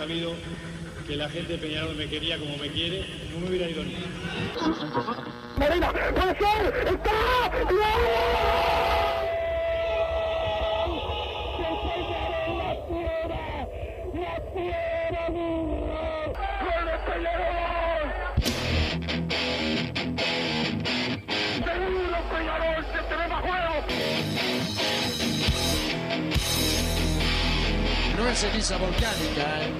sabido que la gente de Peñarol me quería como me quiere, no me hubiera ido ni. Marina, puede ser, está, No es ceniza volcánica, ¿eh?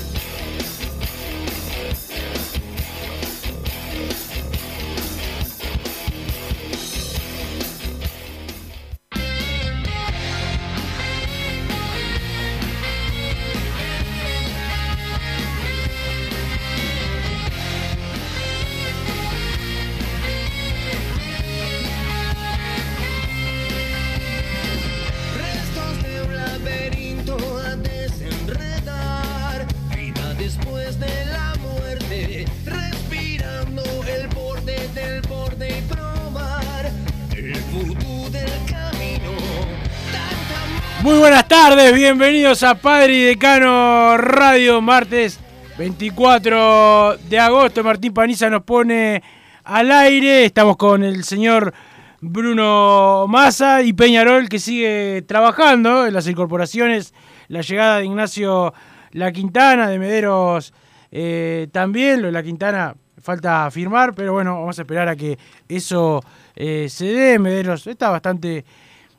Bienvenidos a Padre y Decano Radio, martes 24 de agosto. Martín Paniza nos pone al aire. Estamos con el señor Bruno Massa y Peñarol que sigue trabajando en las incorporaciones. La llegada de Ignacio La Quintana, de Mederos eh, también. Lo de La Quintana falta firmar, pero bueno, vamos a esperar a que eso eh, se dé. Mederos está bastante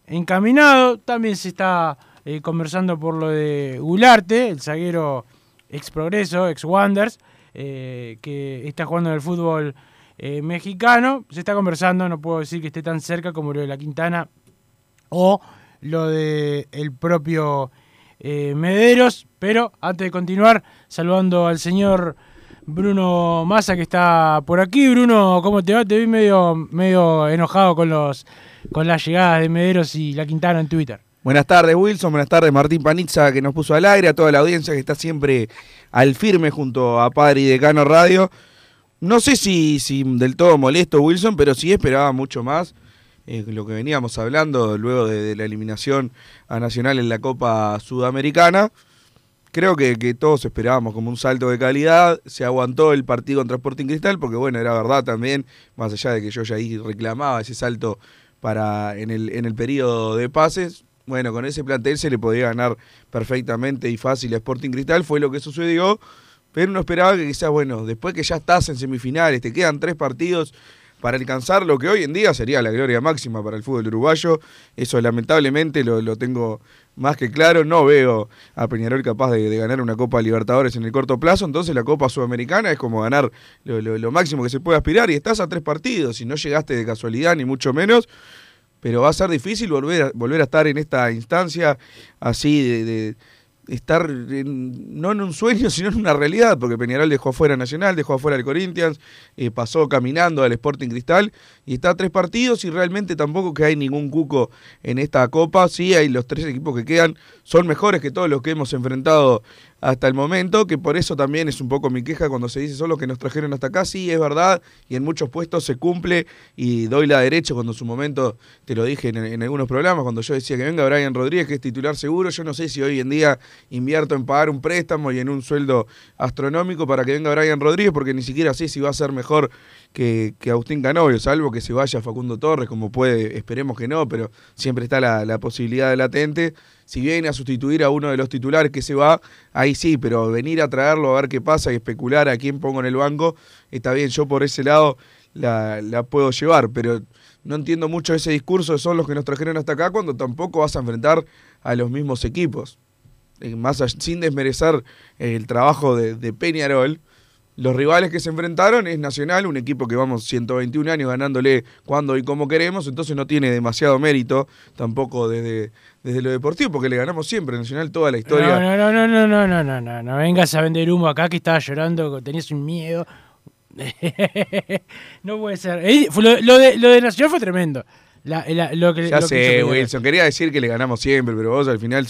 encaminado. También se está eh, conversando por lo de Gularte, el zaguero ex Progreso, ex Wanders, eh, que está jugando en el fútbol eh, mexicano. Se está conversando, no puedo decir que esté tan cerca como lo de la Quintana o lo de el propio eh, Mederos. Pero antes de continuar, saludando al señor Bruno Massa que está por aquí. Bruno, ¿cómo te va? Te vi medio, medio enojado con los con las llegadas de Mederos y la Quintana en Twitter. Buenas tardes Wilson, buenas tardes Martín Panizza que nos puso al aire, a toda la audiencia que está siempre al firme junto a Padre y Decano Radio. No sé si, si del todo molesto Wilson, pero sí esperaba mucho más. eh, lo que veníamos hablando luego de, la eliminación a Nacional en la Copa Sudamericana. Creo que, que todos esperábamos como un salto de calidad. Se aguantó el partido contra Sporting Cristal, porque bueno, era verdad también, más allá de que yo ya ahí reclamaba ese salto para en el, en el periodo de pases. Bueno, con ese plantel se le podía ganar perfectamente y fácil a Sporting Cristal, fue lo que sucedió. Pero uno esperaba que quizás, bueno, después que ya estás en semifinales, te quedan tres partidos para alcanzar lo que hoy en día sería la gloria máxima para el fútbol uruguayo. Eso lamentablemente lo, lo tengo más que claro. No veo a Peñarol capaz de, ganar una Copa Libertadores en el corto plazo. Entonces la Copa Sudamericana es como ganar lo, lo- lo máximo que se puede aspirar. Y estás a tres partidos y no llegaste de casualidad ni mucho menos. Pero va a ser difícil volver a, volver a estar en esta instancia así de, estar no en un sueño, sino en una realidad, porque Peñarol dejó afuera Nacional, dejó afuera al Corinthians, eh, pasó caminando al Sporting Cristal y está a tres partidos y realmente tampoco que hay ningún cuco en esta copa, sí hay los tres equipos que quedan, son mejores que todos los que hemos enfrentado hasta el momento, que por eso también es un poco mi queja cuando se dice son los que nos trajeron hasta acá, sí es verdad, y en muchos puestos se cumple y doy la derecha cuando en su momento, te lo dije en, en algunos programas, cuando yo decía que venga Brian Rodríguez, que es titular seguro, yo no sé si hoy en día invierto en pagar un préstamo y en un sueldo astronómico para que venga Brian Rodríguez, porque ni siquiera sé si va a ser mejor que, que Agustín Canovio, salvo que se vaya Facundo Torres, como puede, esperemos que no, pero siempre está la, la posibilidad latente. Si viene a sustituir a uno de los titulares que se va, ahí sí, pero venir a traerlo a ver qué pasa y especular a quién pongo en el banco, está bien, yo por ese lado la, la puedo llevar, pero no entiendo mucho ese discurso son los que nos trajeron hasta acá cuando tampoco vas a enfrentar a los mismos equipos. Eh, Más sin desmerecer el trabajo de, de Peñarol, los rivales que se enfrentaron es Nacional, un equipo que vamos 121 años ganándole cuando y como queremos, entonces no tiene demasiado mérito tampoco desde, desde lo deportivo, porque le ganamos siempre Nacional toda la historia. No, no, no, no, no, no, no, no, no vengas a vender humo acá que estaba llorando, tenías un miedo. no puede ser. Lo de, lo de Nacional fue tremendo. La- la- lo que, Ya lo que sé, Peñarol. Wilson. Quería decir que le ganamos siempre, pero vos al final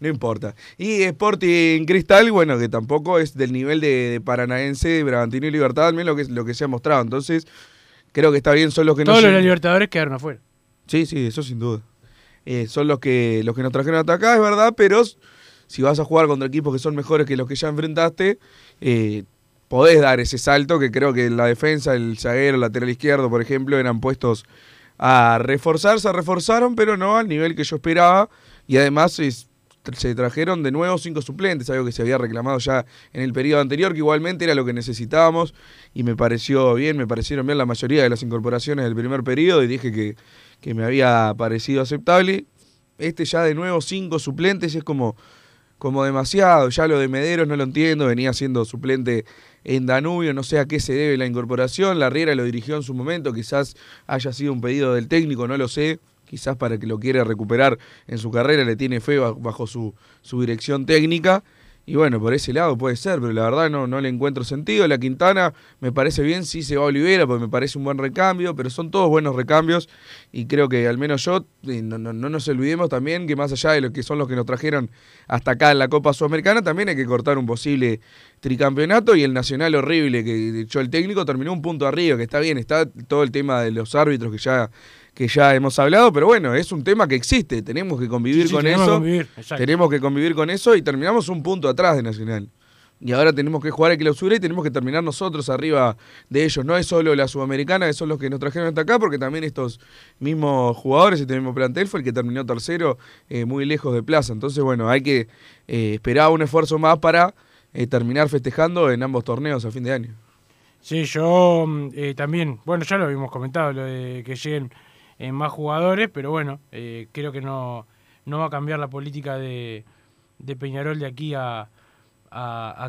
no importa. Y Sporting Cristal, bueno, que tampoco es del nivel de, de Paranaense, de Bragantino y Libertad, al menos lo que, lo que se ha mostrado. Entonces, creo que está bien, son los que Todos nos. los Libertadores quedaron afuera. Sí, sí, eso sin duda. Eh, son los que, los que nos trajeron hasta acá, es verdad, pero si vas a jugar contra equipos que son mejores que los que ya enfrentaste, eh, podés dar ese salto que creo que en la defensa, el zaguero, el lateral izquierdo, por ejemplo, eran puestos a reforzarse, se reforzaron, pero no al nivel que yo esperaba. Y además se trajeron de nuevo cinco suplentes, algo que se había reclamado ya en el periodo anterior, que igualmente era lo que necesitábamos. Y me pareció bien, me parecieron bien la mayoría de las incorporaciones del primer periodo y dije que, que me había parecido aceptable. Este ya de nuevo cinco suplentes es como, como demasiado. Ya lo de Mederos no lo entiendo, venía siendo suplente en Danubio, no sé a qué se debe la incorporación. La Riera lo dirigió en su momento, quizás haya sido un pedido del técnico, no lo sé. Quizás para que lo quiera recuperar en su carrera, le tiene fe ba- bajo su, su dirección técnica. Y bueno, por ese lado puede ser, pero la verdad no, no le encuentro sentido. La Quintana me parece bien, sí se va a Olivera, porque me parece un buen recambio, pero son todos buenos recambios. Y creo que al menos yo, eh, no, no- no nos olvidemos también que más allá de lo que son los que nos trajeron hasta acá en la Copa Sudamericana, también hay que cortar un posible tricampeonato. Y el Nacional horrible que echó el técnico terminó un punto arriba, que está bien, está todo el tema de los árbitros que ya que ya hemos hablado, pero bueno, es un tema que existe, tenemos que convivir Sí, sí, con tenemos eso. convivir. Tenemos que convivir con eso y terminamos un punto atrás de Nacional. Y ahora tenemos que jugar a clausura y tenemos que terminar nosotros arriba de ellos. No es solo la Sudamericana, que son los que nos trajeron hasta acá, porque también estos mismos jugadores, este mismo plantel, fue el que terminó tercero eh, muy lejos de plaza. Entonces, bueno, hay que eh, esperar un esfuerzo más para eh, terminar festejando en ambos torneos a fin de año. Sí, yo mm, también, bueno, ya lo habíamos comentado, lo de que lleguen eh, más jugadores, pero bueno, eh, creo que no, no va a cambiar la política de, Peñarol de aquí a,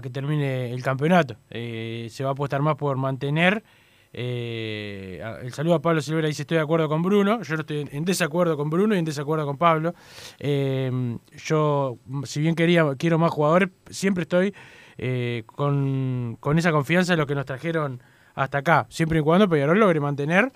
que termine el campeonato. Eh, se va a apostar más por mantener. eh, el saludo a Pablo Silvera dice estoy de acuerdo con Bruno, yo no estoy en desacuerdo con Bruno y en desacuerdo con Pablo. Eh, yo, si bien quería, quiero más jugadores, siempre estoy con, con esa confianza en los que nos trajeron hasta acá, siempre y cuando Peñarol logre mantener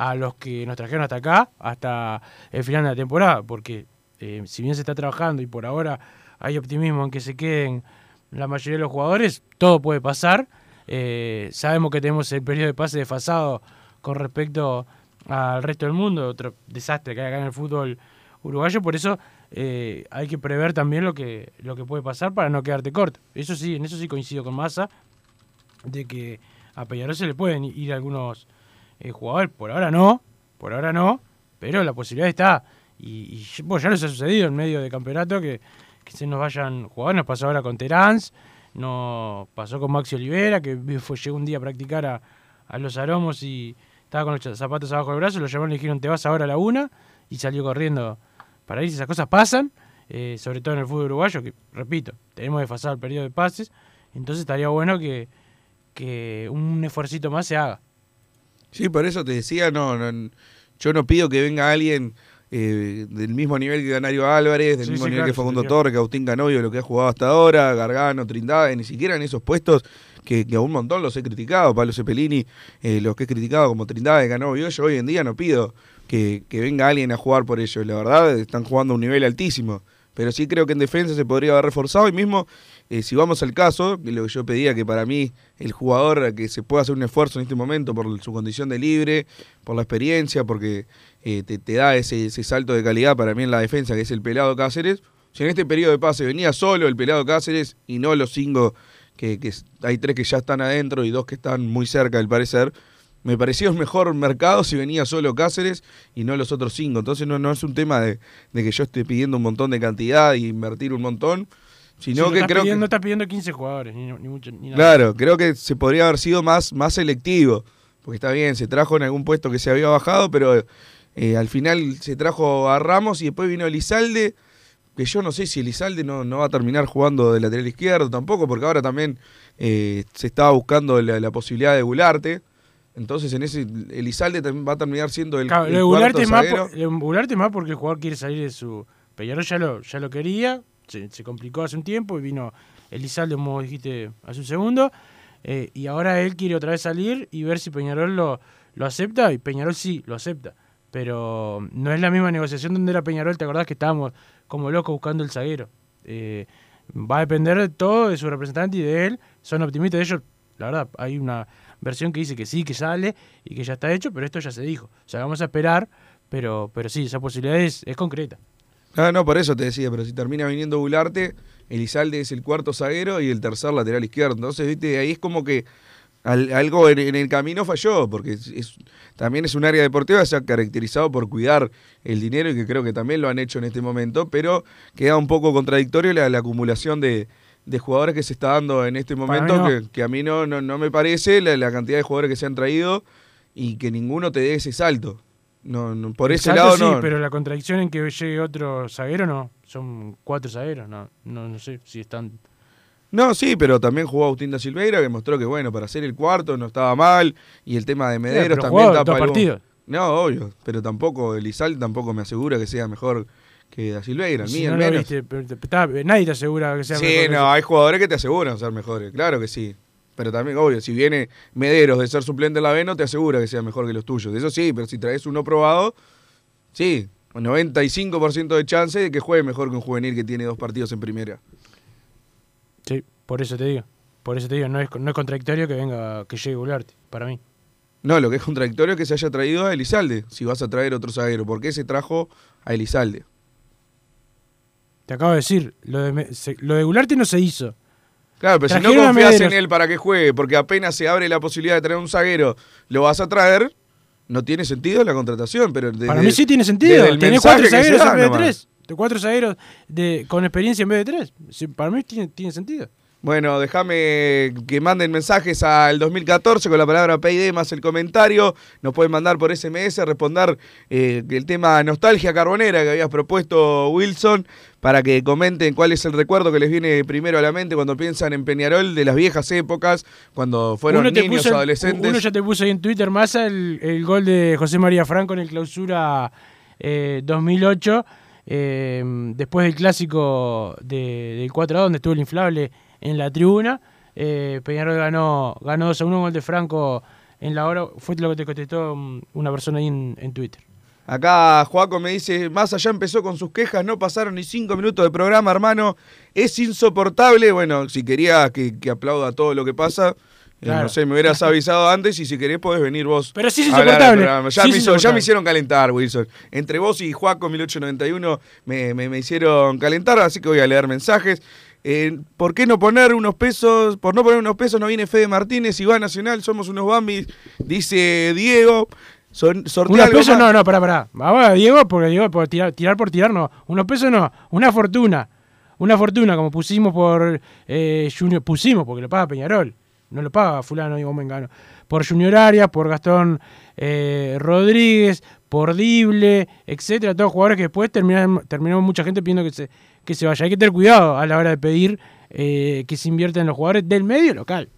a los que nos trajeron hasta acá hasta el final de la temporada, porque eh, si bien se está trabajando y por ahora hay optimismo en que se queden la mayoría de los jugadores, todo puede pasar. Eh, sabemos que tenemos el periodo de pase desfasado con respecto al resto del mundo, otro desastre que hay acá en el fútbol uruguayo, por eso eh, hay que prever también lo que, lo que puede pasar para no quedarte corto. Eso sí, en eso sí coincido con Massa, de que a Peñarol se le pueden ir algunos eh, jugadores, por ahora no, por ahora no, pero la posibilidad está. Y, y, bueno, ya nos ha sucedido en medio de campeonato que, que se nos vayan jugadores, nos pasó ahora con Terans, nos pasó con Maxi Olivera, que fue, llegó un día a practicar a, a los aromos y estaba con los zapatos abajo del brazo, lo llamaron y le dijeron te vas ahora a la una y salió corriendo para irse. Esas cosas pasan, eh, sobre todo en el fútbol uruguayo, que repito, tenemos desfasado el periodo de pases, entonces estaría bueno que, que un esfuercito más se haga. Sí, por eso te decía, no, no yo no pido que venga alguien eh, del mismo nivel que Ganario Álvarez, del Sí, mismo sí, nivel claro, que Facundo. Torres, que Agustín Canovio, lo que ha jugado hasta ahora, Gargano, Trindade, ni siquiera en esos puestos que, que a un montón los he criticado, Pablo Cepelini, eh, los que he criticado como Trindade, Canovio, yo hoy en día no pido que, que venga alguien a jugar por ellos, la verdad están jugando a un nivel altísimo, pero sí creo que en defensa se podría haber reforzado y mismo eh, si vamos al caso, lo que yo pedía que para mí el jugador que se pueda hacer un esfuerzo en este momento por su condición de libre, por la experiencia, porque eh, te, da ese, ese salto de calidad para mí en la defensa, que es el pelado Cáceres. Si en este periodo de pase venía solo el pelado Cáceres y no los cinco, que hay tres que ya están adentro y dos que están muy cerca al parecer, me parecía un mejor mercado si venía solo Cáceres y no los otros cinco. Entonces no, no es un tema de, de que yo esté pidiendo un montón de cantidad y invertir un montón, sino Sí, que estás creo pidiendo, que... No estás pidiendo 15 jugadores, ni, ni mucho, ni nada. Claro, creo que se podría haber sido más, más selectivo. Porque está bien, se trajo en algún puesto que se había bajado, pero eh, al final se trajo a Ramos y después vino Elizalde, que yo no sé si Elizalde no, no va a terminar jugando de lateral izquierdo tampoco, porque ahora también eh, se estaba buscando la, la posibilidad de Gularte. Entonces en ese Elizalde también va a terminar siendo el, Claro, el cuarto más, por- lo más porque el jugador quiere salir de su. Peñarol ya lo, ya lo quería, se, se complicó hace un tiempo y vino Elizalde, como dijiste, hace un segundo. eh, y ahora él quiere otra vez salir y ver si Peñarol lo, lo acepta. Y Peñarol sí lo acepta. pero no es la misma negociación donde era Peñarol, ¿te acordás que estábamos como locos buscando el zaguero? Eh, va a depender de todo, de su representante y de él. Son optimistas de ellos. La verdad, hay una versión que dice que sí, que sale y que ya está hecho, pero esto ya se dijo. O sea, vamos a esperar, pero, pero sí, esa posibilidad es, es concreta. Ah, no, por eso te decía, pero si termina viniendo Bularte, Elizalde es el cuarto zaguero y el tercer lateral izquierdo. Entonces, viste, ahí es como que al- algo en, el camino falló, porque también es un área deportiva se ha caracterizado por cuidar el dinero y que creo que también lo han hecho en este momento, pero queda un poco contradictorio la acumulación de, de jugadores que se está dando en este momento, no. que, que a mí no, no, no me parece la, la cantidad de jugadores que se han traído y que ninguno te dé ese salto. No, no, por ese lado sí, no. pero la contradicción en que llegue otro zaguero no. Son cuatro zagueros, no, no, no sé si están. No, sí, pero también jugó Agustín da Silveira, que mostró que, bueno, para ser el cuarto no estaba mal. Y el tema de Medeiros pero también tapa partidos. No, obvio, pero tampoco, Elizalde tampoco me asegura que sea mejor que da Silveira, Si ni no al lo menos. viste, pero te- está- nadie te asegura que sea Sí, mejor que no, hay jugadores que te aseguran ser mejores, claro que sí. Pero también, obvio, si viene Mederos de ser suplente en la B, no te asegura que sea mejor que los tuyos. Eso sí, pero si traes uno probado, sí, un 95% de chance de que juegue mejor que un juvenil que tiene dos partidos en primera. Sí, por eso te digo. Por eso te digo, no es, no es contradictorio que venga, que llegue Goulart, para mí. No, lo que es contradictorio es que se haya traído a Elizalde, si vas a traer otro zaguero. ¿Por qué se trajo a Elizalde? Te acabo de decir, lo de, se- lo de Goulart no se hizo. Claro, pero si no confías en él para que juegue, porque apenas se abre la posibilidad de traer un zaguero, lo vas a traer, no tiene sentido la contratación. Pero desde- Para mí sí tiene sentido. Tenés cuatro zagueros en vez de tres. Cuatro zagueros de, con experiencia en vez de tres. Para mí tiene, tiene sentido. Bueno, déjame que manden mensajes al 2014 con la palabra PID más el comentario. Nos pueden mandar por SMS, responder eh, el tema nostalgia carbonera que habías propuesto Wilson, para que comenten cuál es el recuerdo que les viene primero a la mente cuando piensan en Peñarol de las viejas épocas, cuando fueron Uno niños, puso- adolescentes. Uno ya te puso ahí en Twitter, Massa, el, el gol de José María Franco en el clausura eh, 2008, eh, después del clásico de- del 4 a donde estuvo el inflable en la tribuna. eh, Peñarol ganó, ganó 2 a 1, un gol de Franco en la hora. Fue lo que te contestó mm, una persona ahí en, en Twitter. Acá Joaco me dice, más allá empezó con sus quejas, no pasaron ni cinco minutos de programa, hermano, es insoportable. Bueno, si quería que, que aplauda todo lo que pasa, Claro. no sé, me hubieras avisado antes y si querés podés venir vos. Pero sí es a insoportable. Ya, Sí me es hizo- ya insoportable. me hicieron calentar, Wilson. Entre vos y Joaco 1891 me, me- me hicieron calentar, así que voy a leer mensajes. Eh, ¿Por qué no poner unos pesos? Por no poner unos pesos no viene Fede Martínez y va a Nacional, somos unos bambis, dice Diego. Son, Unos pesos no, no, pará, pará. Ahora, Diego, porque Diego, por tirar, tirar por tirar no. Unos pesos no, una fortuna. Una fortuna, como pusimos por eh, Junior, pusimos porque lo paga Peñarol. No lo paga fulano y Mengano. Por Junior Arias, por Gastón eh, Rodríguez, por Dible, etcétera, todos jugadores que después terminan, terminamos mucha gente pidiendo que se, que se vaya. Hay que tener cuidado a la hora de pedir eh, que se invierta en los jugadores del medio local.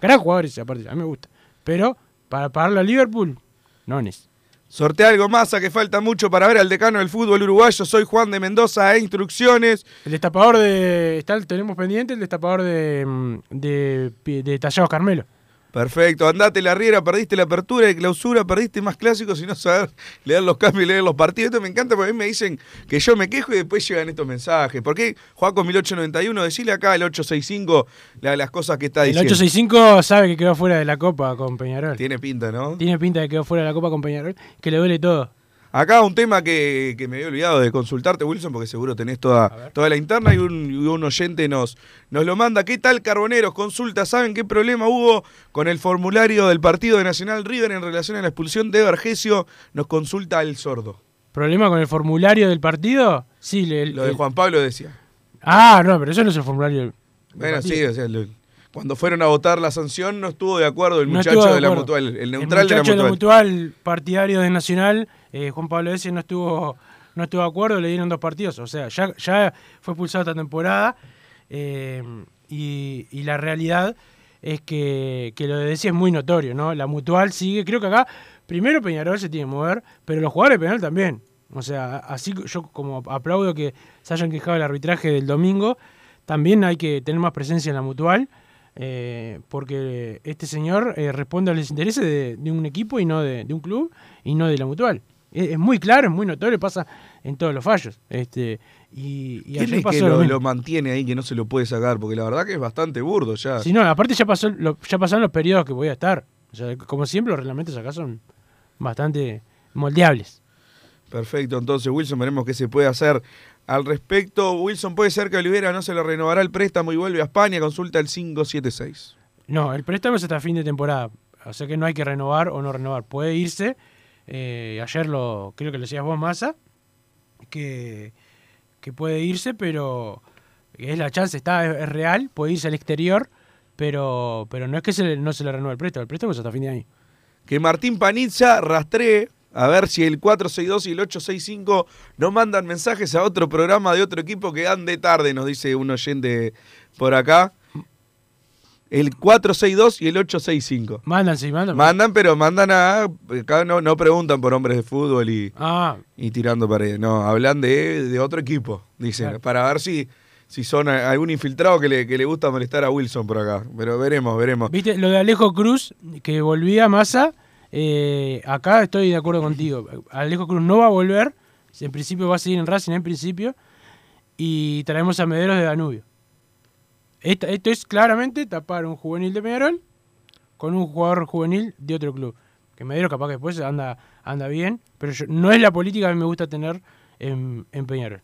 Gran jugadores, aparte, a mí me gusta. Pero para pagarle a Liverpool, no es. Sortea algo más, a que falta mucho para ver al decano del fútbol uruguayo. Soy Juan de Mendoza, e instrucciones. El destapador de. Está, tenemos pendiente el destapador de, mm, de, de Carmelo. Perfecto, andate la riera, perdiste la apertura de clausura, perdiste más clásicos y no saber leer los cambios y leer los partidos. Esto me encanta porque a mí me dicen que yo me quejo y después llegan estos mensajes. ¿Por qué? Juaco 1891, decile acá el 865 la- las cosas que está El diciendo. 865 sabe que quedó fuera de la Copa con Peñarol. Tiene pinta, ¿no? Tiene pinta de que quedó fuera de la Copa con Peñarol, que le duele todo. Acá un tema que, que me había olvidado de consultarte, Wilson, porque seguro tenés toda, toda la interna y un, y un oyente nos, nos lo manda. ¿Qué tal, Carboneros? Consulta, ¿saben qué problema hubo con el formulario del partido de Nacional River en relación a la expulsión de Vergesio? Nos consulta el sordo. ¿Problema con el formulario del partido? Sí, le, Lo de el- Juan Pablo decía. Ah, no, pero eso no es el formulario del, Bueno, partido. sí, o sea, lo- cuando fueron a votar la sanción no estuvo de acuerdo el No muchacho de la mutual, el neutral de la muchacho mutual. mutual, partidario de Nacional, eh, Juan Pablo Ese no estuvo, no estuvo de acuerdo, le dieron dos partidos. O sea, ya, ya fue expulsado esta temporada. eh, y, y la realidad es que, que lo de Desi es muy notorio, ¿no? La mutual sigue, creo que acá, primero Peñarol se tiene que mover, pero los jugadores de Peñarol también. O sea, así yo como aplaudo que se hayan quejado del arbitraje del domingo, también hay que tener más presencia en la mutual, eh, porque este señor eh, responde a los intereses de, de un equipo y no de, de un club y no de la mutual. Es, es muy claro, es muy notorio, pasa en todos los fallos. Este, y, y ¿Quién ayer es que lo lo, mismo. lo mantiene ahí que no se lo puede sacar? Porque la verdad que es bastante burdo ya. Sí, no, aparte ya pasó lo- ya pasaron los periodos que voy a estar. O sea, como siempre, los reglamentos acá son bastante moldeables. Perfecto, entonces Wilson, veremos qué se puede hacer al respecto. Wilson, puede ser que Olivera no se le renovará el préstamo y vuelve a España, consulta el 576. No, el préstamo es hasta fin de temporada. O sea que no hay que renovar o no renovar. Puede irse. eh, ayer lo creo que lo decías vos, Massa, que, que puede irse, pero es la chance, está, es, es real, puede irse al exterior, pero, pero no es que se no se le renueve el préstamo. El préstamo es hasta fin de año. Que Martín Panizza rastree a ver si el 462 y el 865 no mandan mensajes a otro programa de otro equipo que ande tarde, nos dice un oyente por acá. El 462 y el 865. Mandan, sí, mandan. Mandan, pero mandan a. Acá no, no preguntan por hombres de fútbol y, Ah, y tirando paredes. No, hablan de, de otro equipo, dicen. Claro. Para ver si, si son algún infiltrado que le, que le gusta molestar a Wilson por acá. Pero veremos, veremos. viste, lo de Alejo Cruz, que volvía a Massa, eh, acá estoy de acuerdo contigo. Alejo Cruz no va a volver, en principio va a seguir en Racing en principio, y traemos a Mederos de Danubio. Esto es claramente tapar un juvenil de Peñarol con un jugador juvenil de otro club. Que Mederos capaz que después anda, anda bien, pero yo- no es la política que me gusta tener en, en Peñarol.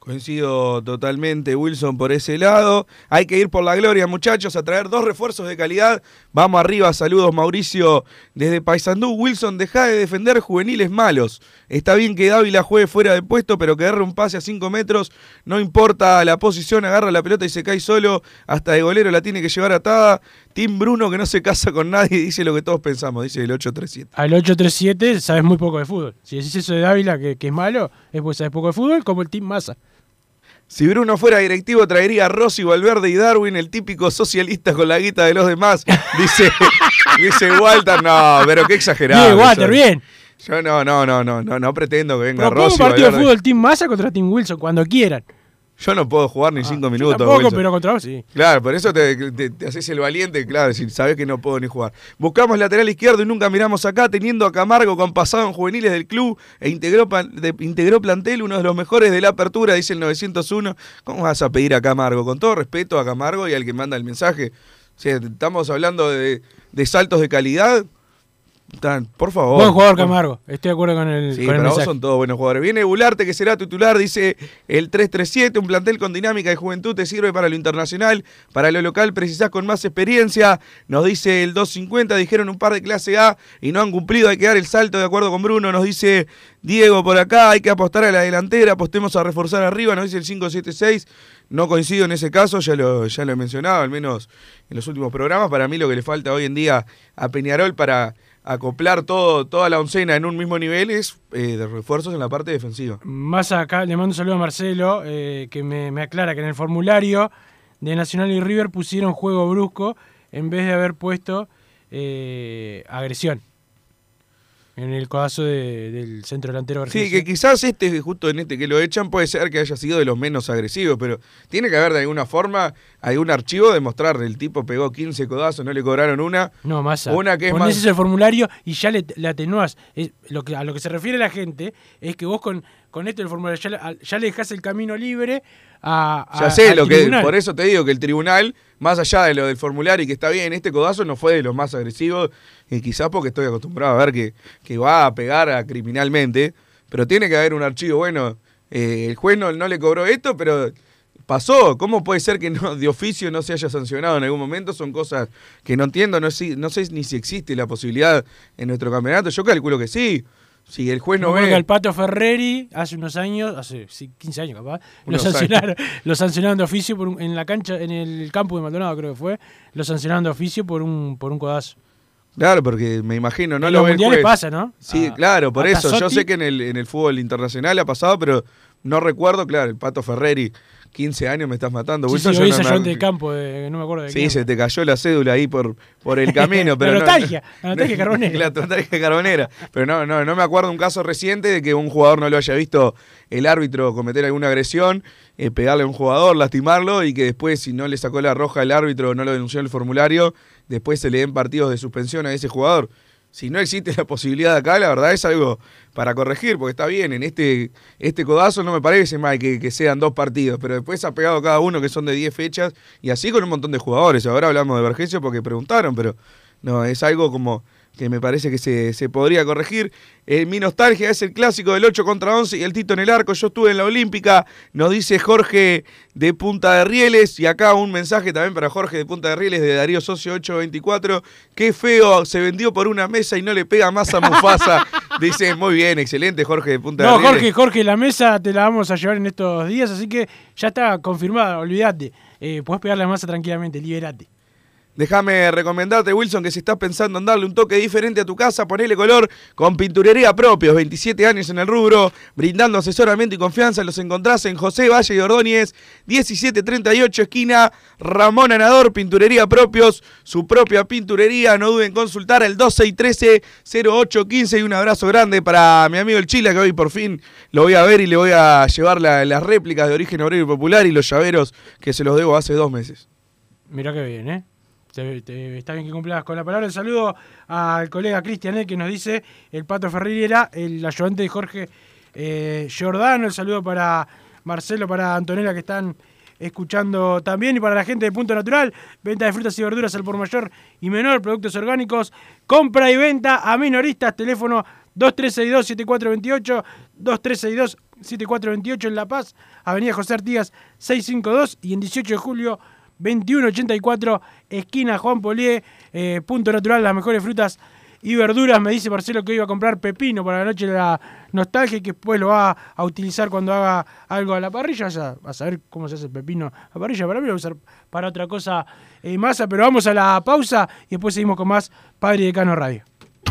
Coincido totalmente, Wilson, por ese lado. Hay que ir por la gloria, muchachos, a traer dos refuerzos de calidad. Vamos arriba, saludos, Mauricio, desde Paysandú. Wilson, deja de defender juveniles malos. Está bien que Dávila juegue fuera de puesto, pero que agarre un pase a 5 metros, no importa la posición, agarra la pelota y se cae solo. Hasta de golero la tiene que llevar atada. Tim Bruno, que no se casa con nadie, dice lo que todos pensamos, dice el 837. Al 837 sabes muy poco de fútbol. Si decís eso de Dávila que, que es malo, es porque sabes poco de fútbol, como el Team Massa. Si Bruno fuera directivo, traería a Rossi, Valverde y Darwin, el típico socialista con la guita de los demás. Dice, dice Walter, no, pero qué exagerado. Bien, Walter, bien. Yo no, no, no, no, no, no pretendo que venga Propongo un Rossi. partido de fútbol Team Massa contra Team Wilson cuando quieran. Yo no puedo jugar ni cinco Yo minutos. tampoco, pero contra vos sí. Claro, por eso te, te- te haces el valiente, claro, si sabes que no puedo ni jugar. Buscamos lateral izquierdo y nunca miramos acá, teniendo a Camargo con pasado en juveniles del club e integró, de- integró plantel, uno de los mejores de la apertura, dice el 901. ¿Cómo vas a pedir a Camargo? Con todo respeto a Camargo y al que manda el mensaje. O sea, estamos hablando de, de saltos de calidad. Tan- por favor. Buen jugador Camargo. Estoy de acuerdo con el, Sí, con el para vos son todos buenos jugadores. Viene Bularte, que será titular, dice el 337, un plantel con dinámica de juventud te sirve para lo internacional, para lo local precisás con más experiencia. Nos dice el 250, dijeron un par de clase A y no han cumplido, hay que dar el salto de acuerdo con Bruno. Nos dice Diego por acá, hay que apostar a la delantera, apostemos a reforzar arriba, nos dice el 576. No coincido en ese caso, ya lo, ya lo he mencionado, al menos en los últimos programas. Para mí lo que le falta hoy en día a Peñarol para acoplar todo, toda la oncena en un mismo nivel es eh, de refuerzos en la parte defensiva. Más acá, le mando un saludo a Marcelo, eh, que me, aclara que en el formulario de Nacional y River pusieron juego brusco en vez de haber puesto eh, agresión. En el codazo de- del centro delantero Sí, argentino. que quizás este, justo en este que lo echan, puede ser que haya sido de los menos agresivos, pero tiene que haber de alguna forma algún archivo de mostrar el tipo pegó 15 codazos, no le cobraron una. No, más Una que es Ponés más- ese formulario y ya le, le atenuás. Es- lo que, a lo que se refiere la gente es que vos con, con esto del formulario ya, ya le dejás el camino libre a, a- Ya sé, lo que, por eso te digo que el tribunal, más allá de lo del formulario y que está bien, este codazo no fue de los más agresivos, y quizás porque estoy acostumbrado a ver que, que va a pegar a criminalmente, pero tiene que haber un archivo, bueno, eh, el juez no, no le cobró esto, pero pasó, ¿cómo puede ser que no, de oficio no se haya sancionado en algún momento? Son cosas que no entiendo, no, sé- no sé ni si existe la posibilidad en nuestro campeonato, yo calculo que sí. Si el juez no que ve... al Pato Ferreri, hace unos años, hace sí, 15 años capaz, lo sancionaron, lo sancionaron de oficio por un- en la cancha, en el campo de Maldonado creo que fue, lo sancionaron de oficio por un, por un codazo. Claro, porque me imagino, no En lo los mundiales juez. pasa, ¿no? Sí, Ah, claro, por eso. Yo sé que en el, en el fútbol internacional ha pasado, pero no recuerdo, claro, el Pato Ferreri, 15 años me estás matando. Sí, Wilson, sí, yo lo no el campo, de, no me acuerdo de Sí, se te cayó la cédula ahí por, por el camino. pero La no- nostalgia, la nostalgia carbonera. La nostalgia carbonera. Pero no, no, no me acuerdo un caso reciente de que un jugador no lo haya visto el árbitro cometer alguna agresión, eh, pegarle a un jugador, lastimarlo y que después, si no le sacó la roja el árbitro o no lo denunció en el formulario, después se le den partidos de suspensión a ese jugador. Si no existe la posibilidad acá, la verdad es algo para corregir, porque está bien, en este, este codazo no me parece mal que, que sean dos partidos, pero después ha pegado cada uno que son de 10 fechas y así con un montón de jugadores. Ahora hablamos de Vergesio porque preguntaron, pero no, es algo como que me parece que se, se podría corregir. Eh, mi nostalgia es el clásico del 8 contra 11 y el Tito en el arco. Yo estuve en la Olímpica, nos dice Jorge de Punta de Rieles. Y acá un mensaje también para Jorge de Punta de Rieles de Darío Socio 824. Qué feo, se vendió por una mesa y no le pega más a Mufasa. dice, muy bien, excelente Jorge de Punta No, de Rieles. Jorge, Jorge, la mesa te la vamos a llevar en estos días, así que ya está confirmada, olvídate. Eh, podés pegar la masa tranquilamente, liberate. Déjame recomendarte, Wilson, que si estás pensando en darle un toque diferente a tu casa, ponele color con pinturería propios. 27 años en el rubro, brindando asesoramiento y confianza. Los encontrás en José Valle de Ordóñez, 1738, esquina Ramón Anador, pinturería propios, su propia pinturería. No duden en consultar el 2613-0815. Y un abrazo grande para mi amigo el Chila, que hoy por fin lo voy a ver y le voy a llevar la- las réplicas de origen obrero y popular y los llaveros que se los debo hace dos meses. Mirá que bien, ¿eh? Está bien que cumplas con la palabra. El saludo al colega Cristian E, que nos dice el Pato Ferreira, el ayudante de Jorge eh, Giordano. El saludo para Marcelo, para Antonella, que están escuchando también. Y para la gente de Punto Natural, venta de frutas y verduras al por mayor y menor, productos orgánicos, compra y venta a minoristas. Teléfono 2362-7428, 2362-7428 en La Paz, Avenida José Artigas 652 y en 18 de julio 2184, esquina Juan Polié, eh, punto natural, las mejores frutas y verduras. Me dice Marcelo que iba a comprar pepino para la noche de la nostalgia y que después lo va a utilizar cuando haga algo a la parrilla. Ya a saber cómo se hace el pepino a la parrilla. Para mí lo voy a usar para otra cosa eh, masa, pero vamos a la pausa y después seguimos con más Padre Decano Radio.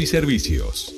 y servicios.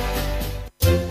Thank you.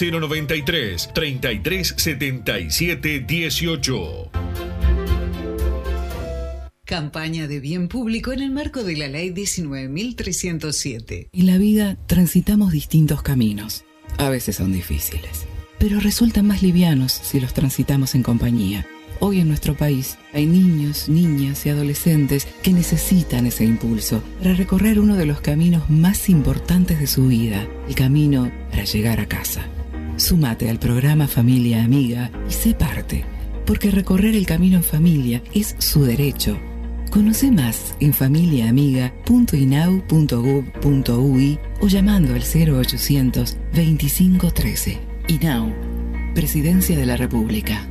093 33 77 18. Campaña de bien público en el marco de la Ley 19.307. En la vida transitamos distintos caminos. A veces son difíciles, pero resultan más livianos si los transitamos en compañía. Hoy en nuestro país hay niños, niñas y adolescentes que necesitan ese impulso para recorrer uno de los caminos más importantes de su vida, el camino para llegar a casa. Súmate al programa Familia Amiga y sé parte, porque recorrer el camino en familia es su derecho. Conoce más en familiaamiga.inau.gov.ui o llamando al 0800 2513. INAU, Presidencia de la República.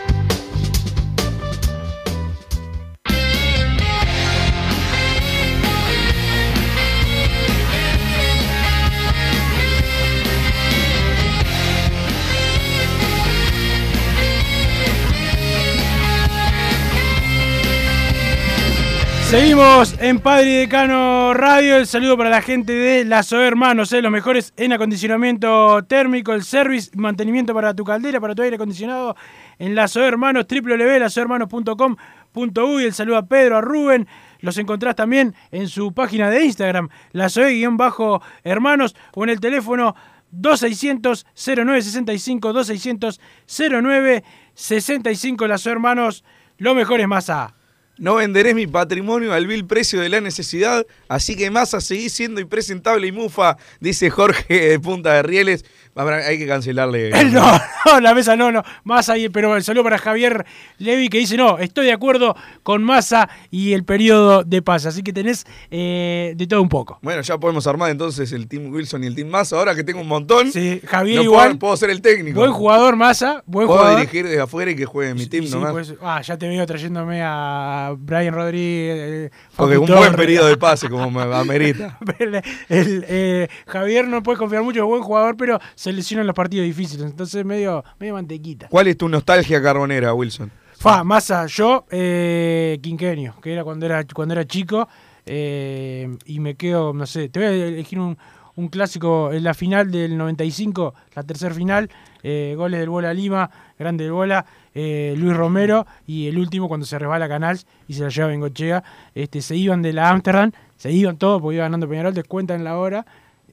Seguimos en Padre Decano Radio. El saludo para la gente de Lazo Hermanos, eh, los mejores en acondicionamiento térmico, el service mantenimiento para tu caldera, para tu aire acondicionado en Lazo Hermanos, www.lazohermanos.com.uy. El saludo a Pedro, a Rubén. Los encontrás también en su página de Instagram, lazoe-hermanos o en el teléfono 2600-0965, 2600-0965. Lazo Hermanos, lo mejor es más A. No venderé mi patrimonio al vil precio de la necesidad, así que Massa seguí siendo impresentable y mufa, dice Jorge de Punta de Rieles. Hay que cancelarle. No, no, la mesa no, no. Massa, pero el saludo para Javier Levi que dice, no, estoy de acuerdo con Massa y el periodo de paz. Así que tenés eh, de todo un poco. Bueno, ya podemos armar entonces el Team Wilson y el Team Massa. Ahora que tengo un montón, Sí, Javier no igual. puedo, puedo ser el técnico. Buen jugador Massa, buen puedo jugador. dirigir desde afuera y que juegue mi team Sí, nomás. pues, ah, ya te veo trayéndome a Brian Rodríguez. eh, Porque un buen periodo de pase, como me amerita. el, el, eh, Javier no puede confiar mucho, es buen jugador, pero se lesiona en los partidos difíciles. Entonces, medio, medio mantequita. ¿Cuál es tu nostalgia carbonera, Wilson? Fa, Massa, yo, eh, quinquenio, que era cuando era, cuando era chico. eh, y me quedo, no sé, te voy a elegir un, un clásico en la final del 95, la tercer final, eh, goles del Bola Lima, grande del Bola, eh, Luis Romero, y el último cuando se resbala Canals y se la lleva Bengochea, este, se iban de la Amsterdam, se iban todos porque iba ganando Peñarol, descuentan la hora,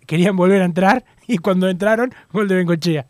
querían volver a entrar, y cuando entraron, gol de Bengochea.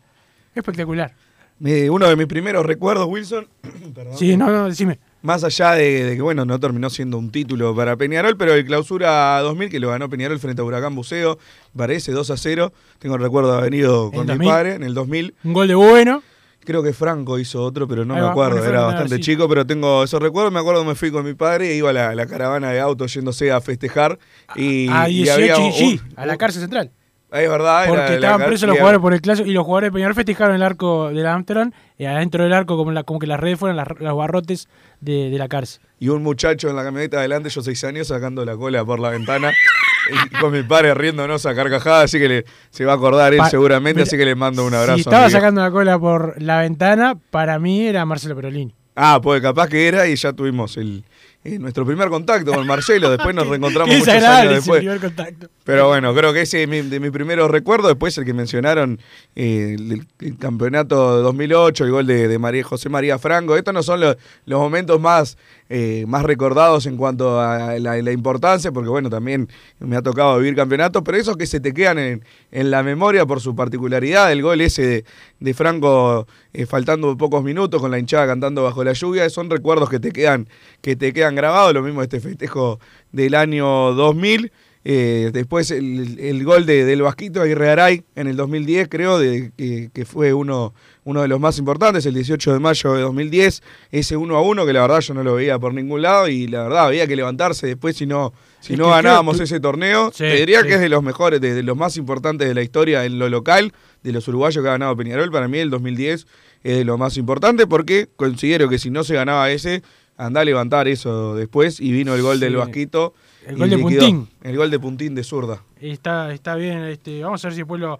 Espectacular. Mi- uno de mis primeros recuerdos, Wilson. perdón. Sí, no, no, decime. Más allá de, de que, bueno, no terminó siendo un título para Peñarol, pero el clausura 2000 que lo ganó Peñarol frente a Huracán Buceo, parece 2 a 0. Tengo el recuerdo de haber ido con mi 2000? padre en el 2000. Un gol de bueno. Creo que Franco hizo otro, pero no Ahí me va, acuerdo, era bastante sí. chico, pero tengo esos recuerdos. Me acuerdo que me fui con mi padre e iba a la, la caravana de autos yéndose a festejar. Y, A y 18 había y un- G, a la cárcel central. Es verdad, Porque la estaban presos los jugadores por el clásico y los jugadores de Peñarol festejaron el arco del Amsterdam y adentro del arco como, la- como que las redes fueron las- los barrotes de, de la cárcel. y un muchacho en la camioneta adelante, yo seis años, sacando la cola por la ventana. y con mi padre riéndonos a carcajadas, así que le, se va a acordar él Pa- seguramente, mira, así que le mando un abrazo. Si estaba sacando la cola por la ventana, para mí era Marcelo Perolini. Ah, pues capaz que era y ya tuvimos el, eh, nuestro primer contacto con Marcelo, después nos reencontramos muchos años después. primer contacto. Pero bueno, creo que ese es mi, de mis primeros recuerdos. Después el que mencionaron, eh, el, el campeonato de 2008, el gol de, de María, José María Franco. Estos no son los, los momentos más, eh, más recordados en cuanto a la, importancia, porque bueno, también me ha tocado vivir campeonatos, pero esos que se te quedan en, en la memoria por su particularidad. El gol ese de, de Franco eh, faltando pocos minutos con la hinchada cantando bajo la lluvia, son recuerdos que te quedan, que te quedan grabados. Lo mismo este festejo del año 2000. Eh, después el, el gol de, del Vasquito Aguirre Aray en el 2010, creo, de, que, que fue uno, uno de los más importantes, el 18 de mayo de 2010, ese 1 a 1 que la verdad yo no lo veía por ningún lado y la verdad había que levantarse después si no, si Es no ganábamos ese torneo. Sí, te diría sí. que es de los mejores, de, de los más importantes de la historia en lo local, de los uruguayos que ha ganado Peñarol. Para mí el 2010 es de lo más importante porque considero que si no se ganaba ese, anda a levantar eso después y vino el gol del. Vasquito. El gol de liquidó. Puntín. El gol de Puntín de zurda. Está, está bien, este, vamos a ver si después lo,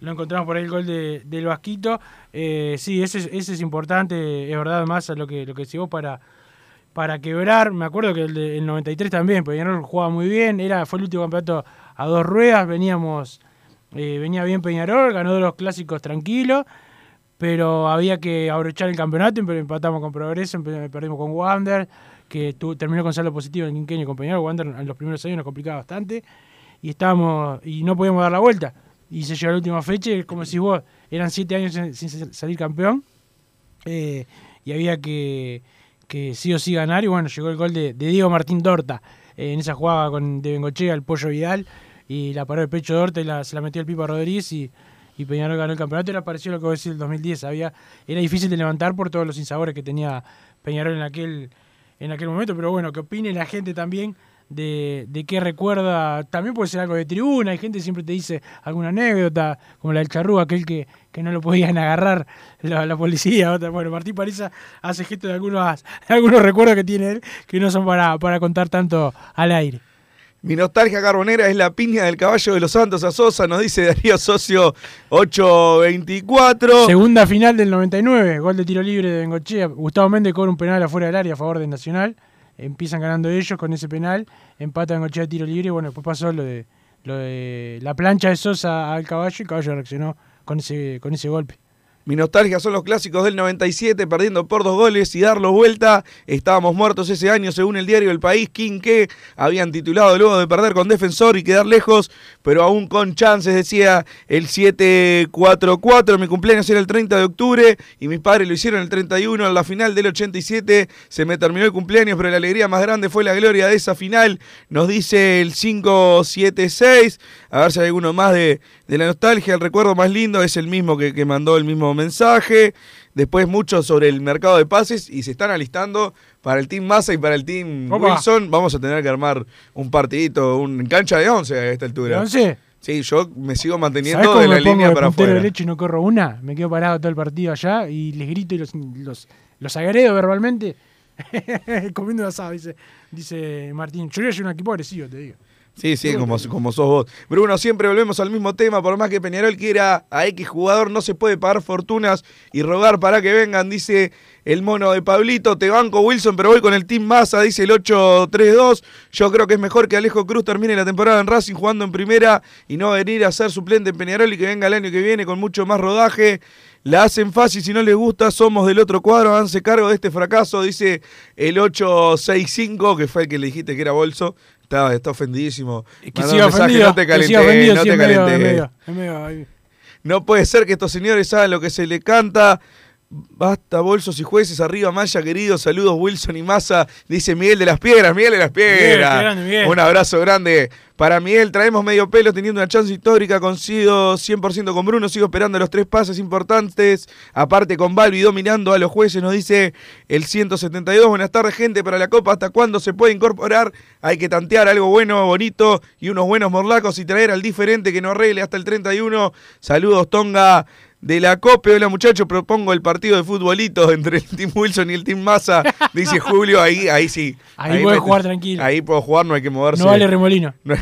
lo encontramos por ahí el gol de, del Vasquito. Eh, sí, ese, es- ese es importante, es verdad, más a lo que, lo que llegó para, para quebrar. Me acuerdo que el del 93 también, Peñarol jugaba muy bien, era, fue el último campeonato a dos ruedas, veníamos, eh, venía bien Peñarol, ganó los clásicos tranquilo, pero había que abrochar el campeonato, empatamos con Progreso, empe- perdimos con Wander, que tu- terminó con saldo positivo en Quinquenio con Peñarol, Wander en los primeros años nos complicaba bastante, y estábamos, y no podíamos dar la vuelta. Y se llegó a la última fecha, y como si vos, eran siete años sin, salir campeón, eh, y había que, que sí o sí ganar, y bueno, llegó el gol de, Diego Martín Dorta, eh, en esa jugada con de Bengochea, el Pollo Vidal, y la paró el pecho Dorta y se la metió el Pipa Rodríguez, y, y Peñarol ganó el campeonato, era parecido a lo que vos decís del 2010, había, era difícil de levantar por todos los insabores que tenía Peñarol en aquel, en aquel momento, pero bueno, que opine la gente también de, de qué recuerda, también puede ser algo de tribuna, hay gente que siempre te dice alguna anécdota, como la del charrúa, aquel que, que no lo podían agarrar la, policía, otra, bueno, Martín Parisa hace gesto de algunos, de algunos recuerdos que tiene él, que no son para, para contar tanto al aire. Mi nostalgia carbonera es la piña del caballo de los Santos a Sosa, nos dice Darío Socio 824. Segunda final del 99, gol de tiro libre de Bengochea. Gustavo Méndez cobra un penal afuera del área a favor de Nacional. Empiezan ganando ellos con ese penal. Empata Bengochea tiro libre. Bueno, después pasó lo de, lo de la plancha de Sosa al caballo y el caballo reaccionó con ese, con ese golpe. Mi nostalgia son los clásicos del 97, perdiendo por dos goles y darlo vuelta. Estábamos muertos ese año, según el diario El País. Que habían titulado luego de perder con Defensor y quedar lejos, pero aún con chances, decía el 744. Mi cumpleaños era el 30 de octubre y mis padres lo hicieron el 31. En la final del 87 se me terminó el cumpleaños, pero la alegría más grande fue la gloria de esa final. Nos dice el 576. A ver si hay alguno más de, de la nostalgia. El recuerdo más lindo es el mismo que, que mandó el mismo mensaje. Después mucho sobre el mercado de pases y se están alistando para el Team Massa y para el Team Opa. Wilson. Vamos a tener que armar un partidito, un cancha de 11 a esta altura. ¿De 11? Sí, yo me sigo ¿Sabés manteniendo de la me pongo línea de para afuera. derecho y no corro una? Me quedo parado todo el partido allá y les grito y los, los, los agredo verbalmente. Comiendo asado, dice, dice Martín. Yo voy a un equipo agresivo, te digo. Sí, sí, como, como sos vos. Bruno, siempre volvemos al mismo tema. Por más que Peñarol quiera a X jugador, no se puede pagar fortunas y rogar para que vengan, dice el mono de Pablito. Te banco, Wilson, pero voy con el Team Massa, dice el 8-3-2. Yo creo que es mejor que Alejo Cruz termine la temporada en Racing jugando en primera y no venir a ser suplente en Peñarol y que venga el año que viene con mucho más rodaje. La hacen fácil, si no les gusta, somos del otro cuadro, háganse cargo de este fracaso, dice el 865, que fue el que le dijiste que era bolso. Está, está ofendidísimo. Que Mandá siga un mensaje, ofendido. no te que calenté, no te es calenté. es es. No puede ser que estos señores hagan lo que se le canta. Basta, bolsos y jueces, arriba Maya, querido. Saludos, Wilson y Massa. Dice Miguel de las Piedras, Miguel de las Miguel, Piedras. grande, Miguel. Un abrazo grande para Miguel. Traemos medio pelo teniendo una chance histórica. Coincido 100% con Bruno. Sigo esperando los tres pases importantes. Aparte con Balbi dominando a los jueces, nos dice el 172. Buenas tardes, gente. Para la Copa, ¿hasta cuándo se puede incorporar? Hay que tantear algo bueno, bonito y unos buenos morlacos y traer al diferente que no arregle hasta el 31. Saludos, Tonga de la COPE. Hola muchachos, propongo el partido de futbolito entre el Team Wilson y el Team Massa. Dice Julio, ahí, ahí sí. Ahí me- jugar tranquilo. Ahí puedo jugar, no hay que moverse. No vale remolino. No,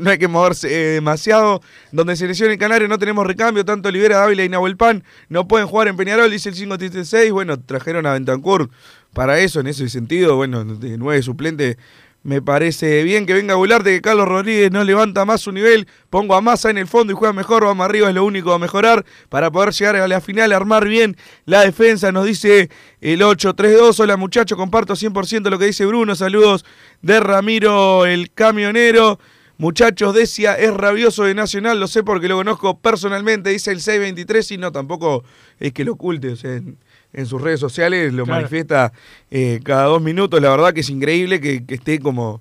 no hay que moverse eh, demasiado. Donde se lesiona el Canario no tenemos recambio. Tanto Olivera, Dávila y Nahuel Pan no pueden jugar en Peñarol, dice el 536. Bueno, trajeron a Bentancur para eso, en ese sentido. Bueno, de nueve suplente. Me parece bien que venga Gularte, que Carlos Rodríguez no levanta más su nivel. Pongo a Massa en el fondo y juega mejor. Vamos arriba, es lo único a mejorar para poder llegar a la final, armar bien la defensa. Nos dice el 8-3-2. Hola muchachos, comparto 100% lo que dice Bruno. Saludos de Ramiro, el camionero. Muchachos, Decia es rabioso de Nacional, lo sé porque lo conozco personalmente, dice el 623 y no, tampoco es que lo oculte, o sea, en, sus redes sociales lo Claro. manifiesta eh, cada dos minutos, la verdad que es increíble que, que esté como,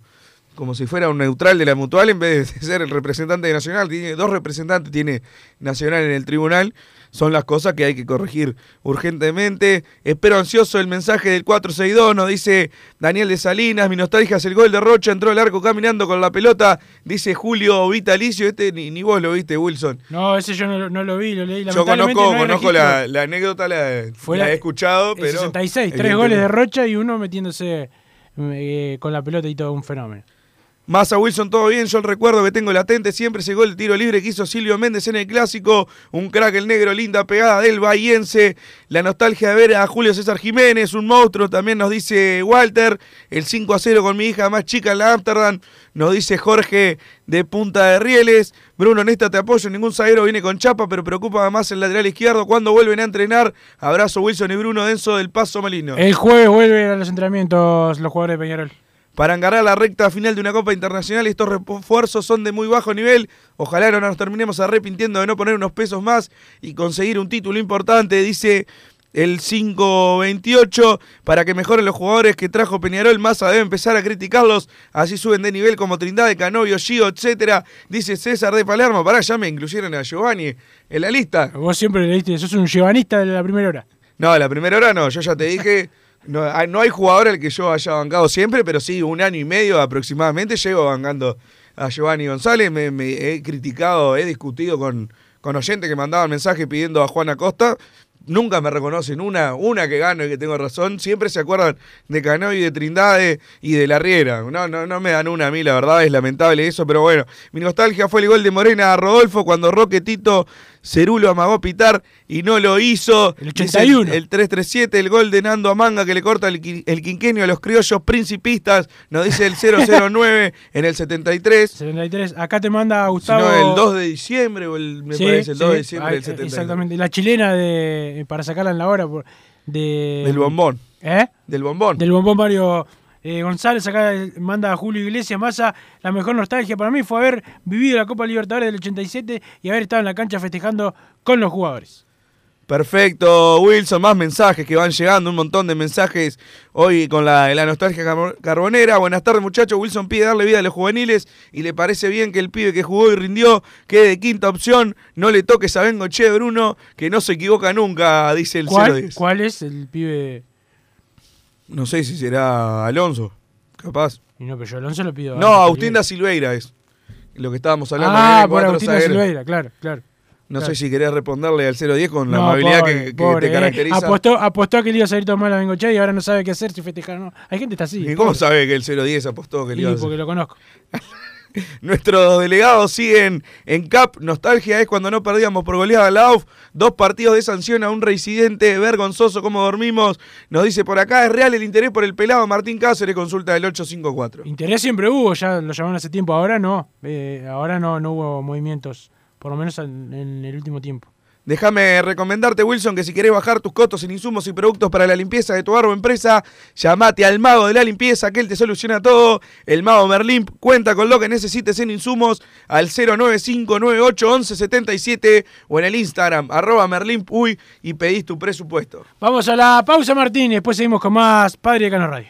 como si fuera un neutral de la mutual en vez de ser el representante de Nacional, tiene dos representantes, tiene Nacional en el tribunal, son las cosas que hay que corregir urgentemente. Espero ansioso el mensaje del 462, nos dice Daniel de Salinas, mi nostalgia es el gol de Rocha, entró al arco caminando con la pelota, dice Julio Vitalicio, este ni, ni vos lo viste, Wilson. No, ese yo no, lo- no lo vi, lo leí. Yo conozco, no conozco la, la anécdota, la, Fue la la- he escuchado, El pero... 66, tres goles de Rocha y uno metiéndose eh, con la pelota y todo un fenómeno. Massa Wilson, todo bien. Yo el recuerdo que tengo latente siempre gol de tiro libre que hizo Silvio Méndez en el clásico. Un crack el negro, linda pegada del Bahiense. La nostalgia de ver a Julio César Jiménez, un monstruo, también nos dice Walter. El 5 a 0 con mi hija más chica en la Amsterdam. Nos dice Jorge de Punta de Rieles. Bruno, en esta te apoyo. Ningún zaguero viene con chapa, pero preocupa más el lateral izquierdo. cuando vuelven a entrenar? Abrazo Wilson y Bruno Denso del Paso Malino. El jueves vuelven a los entrenamientos los jugadores de Peñarol. Para encarar la recta final de una Copa Internacional, estos refuerzos son de muy bajo nivel. Ojalá no nos terminemos arrepintiendo de no poner unos pesos más y conseguir un título importante, dice el 528. Para que mejoren los jugadores que trajo Peñarol, Massa debe empezar a criticarlos. Así suben de nivel como Trindade, Canovio, Gio, etcétera. Dice César de Palermo. Pará, ya me incluyeron a Giovanni en la lista. Vos siempre le diste, sos un llevanista de la primera hora. No, la primera hora no, yo ya te dije. No hay, no hay jugador al que yo haya bancado siempre, pero sí, un año y medio aproximadamente llevo bancando a Giovanni González. Me, he criticado, he discutido con, con oyentes que mandaban mensajes pidiendo a Juan Acosta. Nunca me reconocen una, una que gano y que tengo razón. Siempre se acuerdan de Canoy, de Trindade y de La Riera. No, no, no me dan una a mí, la verdad, es lamentable eso, pero bueno. Mi nostalgia fue el gol de Morena a Rodolfo cuando Roque Tito Cerulo amagó pitar y no lo hizo. El Dice 81. El, 337, el gol de Nando Amanga que le corta el, el quinquenio a los criollos principistas. Nos dice el 009 en el 73. 73. Acá te manda Si Gustavo. no, el 2 de diciembre, o el, me Sí, parece, el 2 de sí, diciembre ah, del 73. Exactamente. La chilena de para sacarla en la hora. de, Del bombón. ¿Eh? Del bombón. Del bombón Mario eh, González, acá eh, manda a Julio Iglesias Massa. La mejor nostalgia para mí fue haber vivido la Copa Libertadores del 87 y haber estado en la cancha festejando con los jugadores. Perfecto, Wilson, más mensajes que van llegando, un montón de mensajes hoy con la, la nostalgia carbo- carbonera. Buenas tardes muchachos, Wilson pide darle vida a los juveniles y le parece bien que el pibe que jugó y rindió quede de quinta opción, no le toques a Bengoche Bruno, que no se equivoca nunca, dice el ¿Cuál, 010. ¿Cuál es el pibe? No sé si será Alonso, capaz. Y no, pero yo a Alonso lo pido. No, que Agustín da Silveira es lo que estábamos hablando. Ah, por Agustín da. Silveira, claro, claro. No claro. sé si querés responderle al 010 con la No, amabilidad pobre, que, que pobre, te eh. caracteriza. Apostó, apostó a que le iba a salir todo mal a Bengochea y ahora no sabe qué hacer si festejar o no. Hay gente que está así. ¿Y cómo sabe que el 010 apostó que le iba a hacer? porque lo conozco. Nuestros delegados siguen en CAP. Nostalgia es cuando no perdíamos por goleada a la. Dos partidos de sanción a un reincidente vergonzoso como dormimos. Nos dice por acá, es real el interés por el pelado Martín Cáceres, consulta del 854. Interés siempre hubo, ya lo llamaron hace tiempo. Ahora no. Eh, ahora no, no hubo movimientos, por lo menos en, en el último tiempo. Déjame recomendarte, Wilson, que si querés bajar tus costos en insumos y productos para la limpieza de tu barro o empresa, llamate al mago de la limpieza, que él te soluciona todo. El mago Merlimp cuenta con lo que necesites en insumos al 095981177 o en el Instagram, arroba merlimpuy y pedís tu presupuesto. Vamos a la pausa, Martín, y después seguimos con más Padre Cano Radio.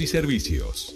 y servicios.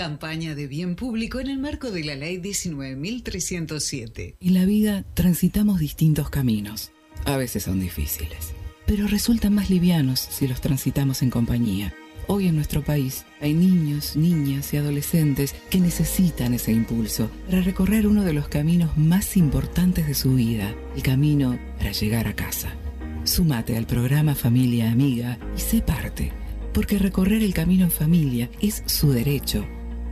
Campaña de bien público en el marco de la Ley 19.307. En la vida transitamos distintos caminos. A veces son difíciles, pero resultan más livianos si los transitamos en compañía. Hoy en nuestro país hay niños, niñas y adolescentes que necesitan ese impulso para recorrer uno de los caminos más importantes de su vida, el camino para llegar a casa. Súmate al programa Familia Amiga y sé parte, porque recorrer el camino en familia es su derecho.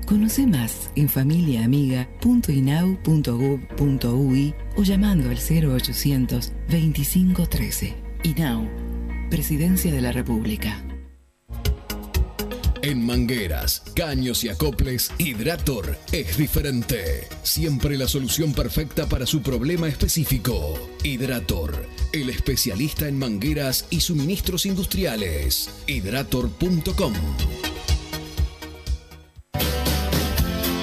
Conoce más en familiaamiga.inau.gov.ui o llamando al 0800 2513. INAU, Presidencia de la República. En mangueras, caños y acoples, Hidrator es diferente. Siempre la solución perfecta para su problema específico. Hidrator, el especialista en mangueras y suministros industriales. Hidrator.com.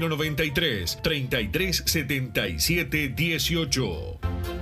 093 33 77 18.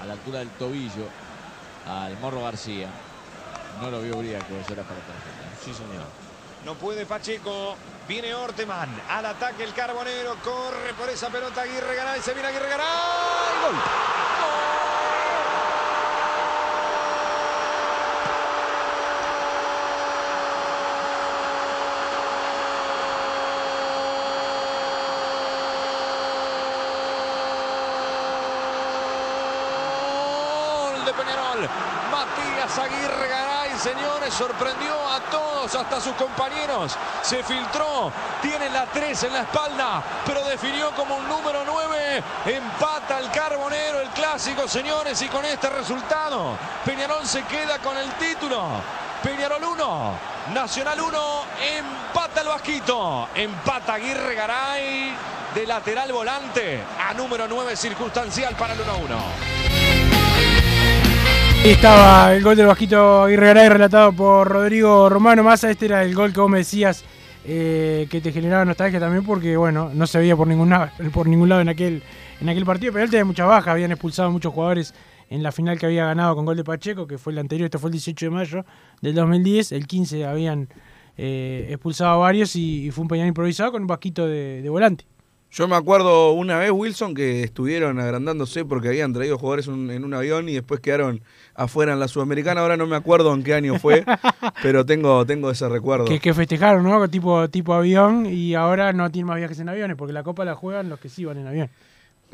A la altura del tobillo al Morro García. No lo vio Briaco, eso era para tarjeta. Sí, señor. No puede Pacheco. Viene Orteman. Al ataque el Carbonero. Corre por esa pelota Aguirre Garay. Se viene Aguirre Garay. Gol de Peñarol. Matías Aguirre Garay, señores, sorprendió a todos, hasta sus compañeros. Se filtró, tiene la 3 en la espalda, pero definió como un número 9. Empata el Carbonero, el clásico, señores, y con este resultado, Peñarol se queda con el título. Peñarol 1, Nacional 1, empata el Vasquito, empata Aguirre Garay de lateral volante a número 9 circunstancial para el 1-1. Estaba el gol del Vasquito Aguirre Garay relatado por Rodrigo Romano Massa. Este era el gol que vos me decías eh, que te generaba nostalgia también porque, bueno, no se veía por ningún, lado- por ningún lado en aquel, en aquel partido. Pero él tenía muchas bajas, habían expulsado muchos jugadores en la final que había ganado con gol de Pacheco, que fue el anterior, esto fue el 18 de mayo del 2010. El 15 habían eh, expulsado a varios y, fue un Peñarol improvisado con un Vasquito de volante. Yo me acuerdo una vez, Wilson, que estuvieron agrandándose porque habían traído jugadores un- en un avión y después quedaron afuera en la Sudamericana. Ahora no me acuerdo en qué año fue, pero tengo, tengo ese recuerdo. Que, que festejaron, ¿no? Tipo, tipo avión y ahora no tienen más viajes en aviones porque la Copa la juegan los que sí van en avión.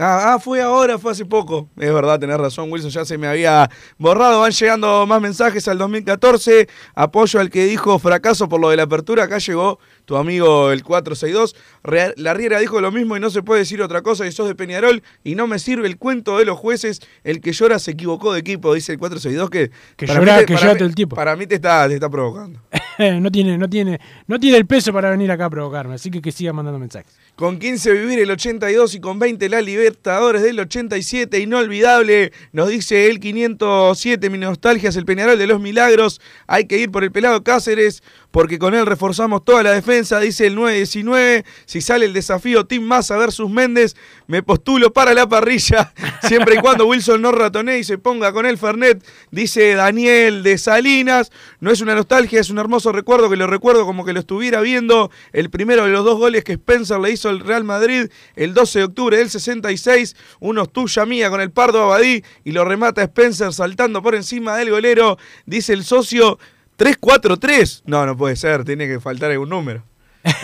Ah, ah, fue ahora, fue hace poco. Es verdad, tenés razón, Wilson, ya se me había borrado. Van llegando más mensajes al 2014. Apoyo al que dijo fracaso por lo de la apertura. Acá llegó tu amigo el 462. Rea- La Riera dijo lo mismo y no se puede decir otra cosa y sos de Peñarol. Y no me sirve el cuento de los jueces. El que llora se equivocó de equipo, dice el 462. Que, Que llora- te- que llora todo el tiempo. Para mí te está, te está provocando. no, tiene, no, tiene, no tiene el peso para venir acá a provocarme, así que que siga mandando mensajes. Con 15 vivir el 82 y con 20 la Libertadores del 87, inolvidable, nos dice el 507, mi nostalgia es el Peñarol de los Milagros, hay que ir por el pelado Cáceres porque con él reforzamos toda la defensa, dice el 919, si sale el desafío Team Massa versus Méndez, me postulo para la parrilla, siempre y cuando Wilson no ratonee y se ponga con el Fernet, dice Daniel de Salinas, no es una nostalgia, es un hermoso recuerdo que lo recuerdo como que lo estuviera viendo, el primero de los dos goles que Spencer le hizo al Real Madrid el 12 de octubre del 66, unos tuya mía con el Pardo Abadí y lo remata Spencer saltando por encima del golero, dice el socio 3-4-3. No, no puede ser, tiene que faltar algún número.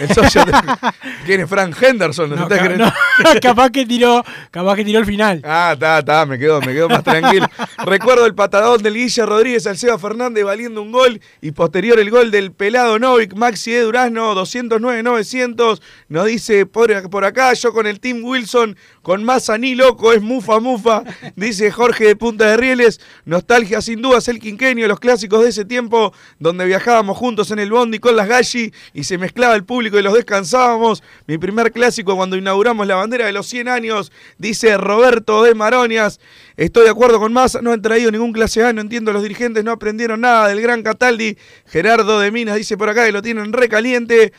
El socio ¿Quién es Frank Henderson? ¿No No, ca- no, capaz que tiró, capaz que tiró el final. Ah, está, está, me quedo, me quedo más tranquilo. Recuerdo el patadón del Guilla Rodríguez al Seba Fernández valiendo un gol y posterior el gol del pelado Novik, Maxi de Durazno, 209-900. Nos dice por, por acá, yo con el Team Wilson, con Massa ni loco, es mufa mufa. Dice Jorge de Punta de Rieles, nostalgia sin dudas el quinquenio, los clásicos de ese tiempo donde viajábamos juntos en el bondi con las galli y se mezclaba el público y los descansábamos. Mi primer clásico cuando inauguramos la bandera de los 100 años, dice Roberto de Maronias. Estoy de acuerdo con Massa, no han traído ningún clase A, no entiendo, los dirigentes no aprendieron nada del gran Cataldi. Gerardo de Minas dice por acá que lo tienen recaliente.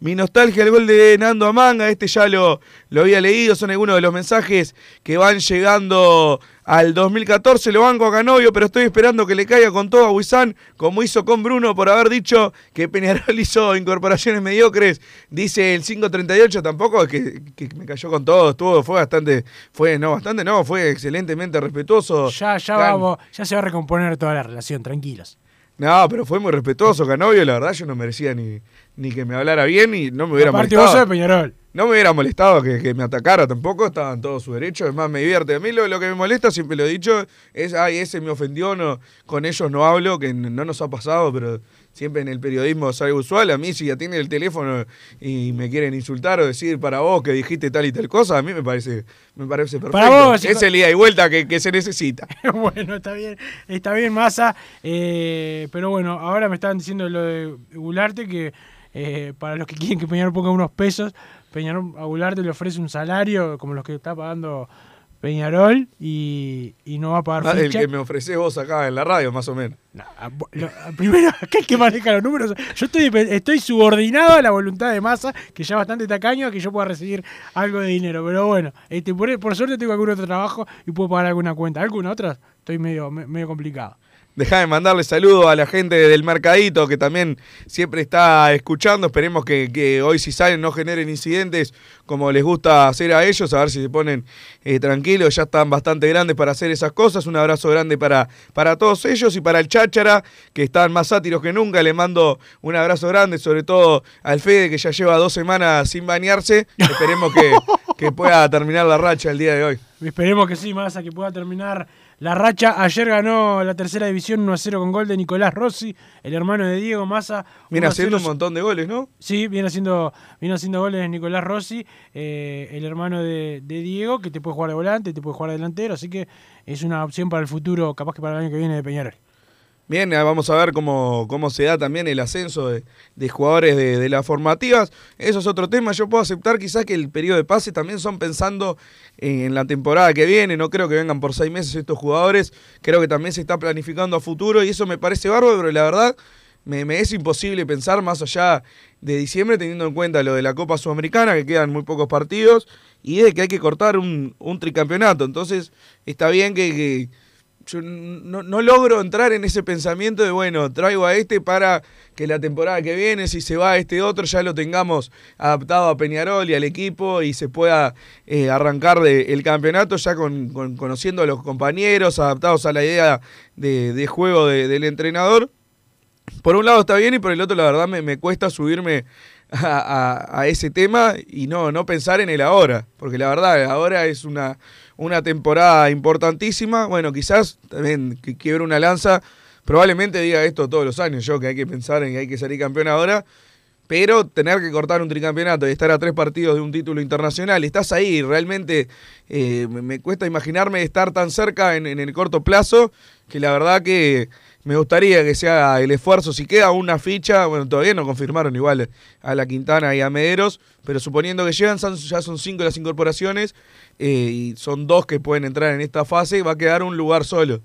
Mi nostalgia, el gol de Nando Amanga, este ya lo, lo había leído, son algunos de los mensajes que van llegando al 2014. Lo banco a Canovio, pero estoy esperando que le caiga con todo a Huizán, como hizo con Bruno por haber dicho que Peñarol hizo incorporaciones mediocres. Dice el 538, tampoco es que, que me cayó con todo, estuvo, fue bastante, fue, no, bastante no, fue excelentemente respetuoso. Ya, ya, Can- vamos, ya se va a recomponer toda la relación, tranquilos. No, pero fue muy respetuoso Canovio, la verdad yo no merecía ni, ni que me hablara bien y no me hubiera Aparte molestado. vos de Peñarol. No me hubiera molestado que, que me atacara tampoco, estaba en todo su derecho, es más, me divierte. A mí lo, lo que me molesta, siempre lo he dicho, es, ay, ese me ofendió, no, con ellos no hablo, que no nos ha pasado, pero siempre en el periodismo es algo usual. A mí si ya tienen el teléfono y me quieren insultar o decir para vos que dijiste tal y tal cosa, a mí me parece, me parece perfecto. Para vos, es el ida y vuelta que, que se necesita. bueno, está bien, está bien, Massa. eh, pero bueno, ahora me estaban diciendo lo de Gularte que eh, para los que quieren que Peñarol ponga unos pesos, Peñarol a Gularte le ofrece un salario como los que está pagando Peñarol y, y no va a pagar Ah, el ficha. que me ofreces vos acá en la radio, más o menos. Lo- primero, que maneja los números. Yo estoy, estoy subordinado a la voluntad de Massa, que ya bastante tacaño, a que yo pueda recibir algo de dinero. Pero bueno, este, por, por suerte tengo algún otro trabajo y puedo pagar alguna cuenta. ¿Alguna otra? Estoy medio, me- medio complicado. Dejá de mandarle saludos a la gente del Mercadito que también siempre está escuchando. Esperemos que, que hoy si salen no generen incidentes como les gusta hacer a ellos. A ver si se ponen eh, tranquilos. Ya están bastante grandes para hacer esas cosas. Un abrazo grande para, para todos ellos y para el Cháchara que están más sátiros que nunca. Le mando un abrazo grande, sobre todo al Fede que ya lleva dos semanas sin bañarse. Esperemos que, que pueda terminar la racha el día de hoy. Esperemos que sí, Massa, que pueda terminar la racha. Ayer ganó la tercera división 1 a 0 con gol de Nicolás Rossi, el hermano de Diego Massa. Viene 1 a haciendo 0. un montón de goles, ¿no? Sí, viene haciendo, viene haciendo goles Nicolás Rossi, eh, el hermano de, de Diego, que te puede jugar de volante, te puede jugar de delantero, así que es una opción para el futuro, capaz que para el año que viene de Peñarol. Bien, eh, vamos a ver cómo, cómo se da también el ascenso de, de jugadores de, de las formativas. Eso es otro tema. Yo puedo aceptar quizás que el periodo de pase también son pensando en, la temporada que viene. No creo que vengan por seis meses estos jugadores. Creo que también se está planificando a futuro y eso me parece bárbaro, pero la verdad me, me es imposible pensar más allá de diciembre teniendo en cuenta lo de la Copa Sudamericana, que quedan muy pocos partidos, y de que hay que cortar un, un tricampeonato. Entonces está bien que yo no, no logro entrar en ese pensamiento de, bueno, traigo a este para que la temporada que viene, si se va este otro, ya lo tengamos adaptado a Peñarol y al equipo y se pueda eh, arrancar de- el campeonato ya con- conociendo a los compañeros, adaptados a la idea de, de juego de- del entrenador. Por un lado está bien y por el otro la verdad me, me cuesta subirme a, a- a ese tema y no, no pensar en el ahora, porque la verdad ahora es una, una temporada importantísima. Bueno, quizás también que quiebre una lanza, probablemente diga esto todos los años yo, que hay que pensar en que hay que salir campeón ahora, pero tener que cortar un tricampeonato y estar a tres partidos de un título internacional, estás ahí, realmente eh, me, cuesta imaginarme estar tan cerca en el corto plazo, que la verdad que me gustaría que sea el esfuerzo, si queda una ficha, bueno, todavía no confirmaron igual a la Quintana y a Mederos, pero suponiendo que llegan, ya son cinco las incorporaciones eh, y son dos que pueden entrar en esta fase, va a quedar un lugar solo.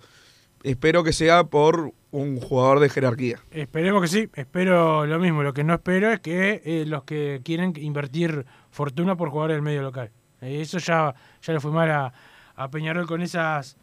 Espero que sea por un jugador de jerarquía. Esperemos que sí, espero lo mismo. Lo que no espero es que eh, los que quieren invertir fortuna por jugar el medio local. Eh, eso ya, ya le fue mal a, a Peñarol con esas,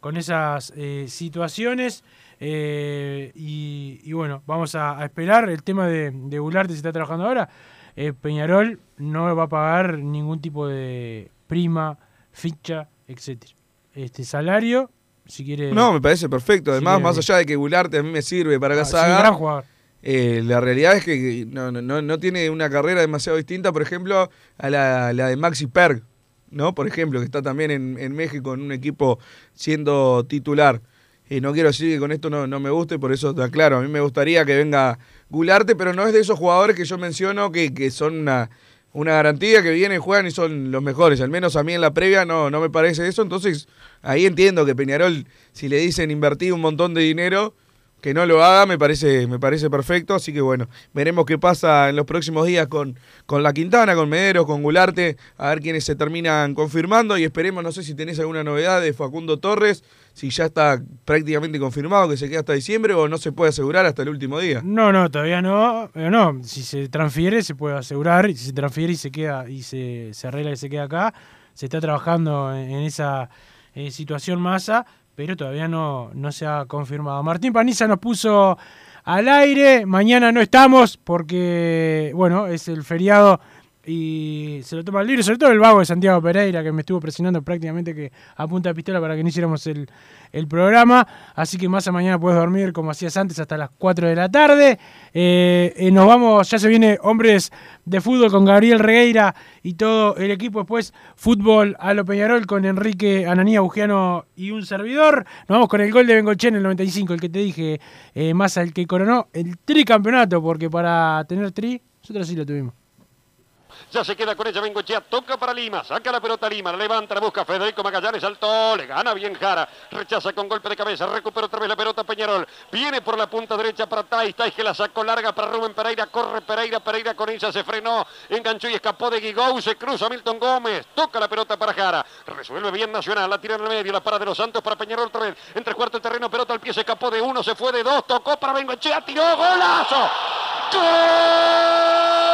con esas eh, situaciones. Eh, y, y bueno, vamos a, a esperar. El tema de, de se está trabajando ahora. Eh, Peñarol no va a pagar ningún tipo de prima, ficha, etcétera. Este salario, si quiere. No, me parece perfecto. Además, más allá de que Gularte a mí me sirve para la Ah, saga, eh, la realidad es que no, no- no, no tiene una carrera demasiado distinta, por ejemplo, a la, la de Maxi Perg, ¿no? Por ejemplo, que está también en, en México en un equipo siendo titular. Y no quiero decir que con esto no, no me guste, por eso te aclaro. A mí me gustaría que venga Gularte, pero no es de esos jugadores que yo menciono que, que son una, una garantía, que vienen, juegan y son los mejores. Al menos a mí en la previa no, no me parece eso. Entonces, ahí entiendo que Peñarol, si le dicen invertir un montón de dinero, que no lo haga me parece, me parece perfecto, así que bueno, veremos qué pasa en los próximos días con, con la Quintana, con Mederos, con Gularte, a ver quiénes se terminan confirmando y esperemos, no sé si tenés alguna novedad de Facundo Torres, si ya está prácticamente confirmado que se queda hasta diciembre o no se puede asegurar hasta el último día. No, no, todavía no. Pero no, si se transfiere se puede asegurar. Si se transfiere y se queda y se, se arregla y se queda acá, se está trabajando en, en esa eh, situación masa, pero todavía no, no se ha confirmado. Martín Paniza nos puso al aire. Mañana no estamos porque, bueno, es el feriado y se lo toma el libre, sobre todo el vago de Santiago Pereira, que me estuvo presionando prácticamente que a punta de pistola para que no hiciéramos el, el programa. Así que más a mañana puedes dormir como hacías antes hasta las 4 de la tarde. Eh, eh, nos vamos, ya se viene Hombres de Fútbol con Gabriel Regueira y todo el equipo. Después Fútbol a lo Peñarol con Enrique Ananía Bugiano y un servidor. Nos vamos con el gol de Bengoche en el 95, el que te dije, eh, más al que coronó el tricampeonato, porque para tener tri, nosotros sí lo tuvimos. Ya se queda con ella Bengochea, toca para Lima, saca la pelota Lima, la levanta, la busca Federico Magallanes, saltó, le gana bien Jara, rechaza con golpe de cabeza, recupera otra vez la pelota Peñarol, viene por la punta derecha para Tais, Tais que la sacó larga para Rubén Pereira, corre Pereira, Pereira con ella se frenó, enganchó y escapó de Guigou, se cruza Milton Gómez, toca la pelota para Jara, resuelve bien Nacional, la tira en el medio, la para de los Santos para Peñarol otra vez, entre cuarto de terreno, pelota al pie, se escapó de uno, se fue de dos, tocó para Bengochea, tiró, golazo, ¡Gol!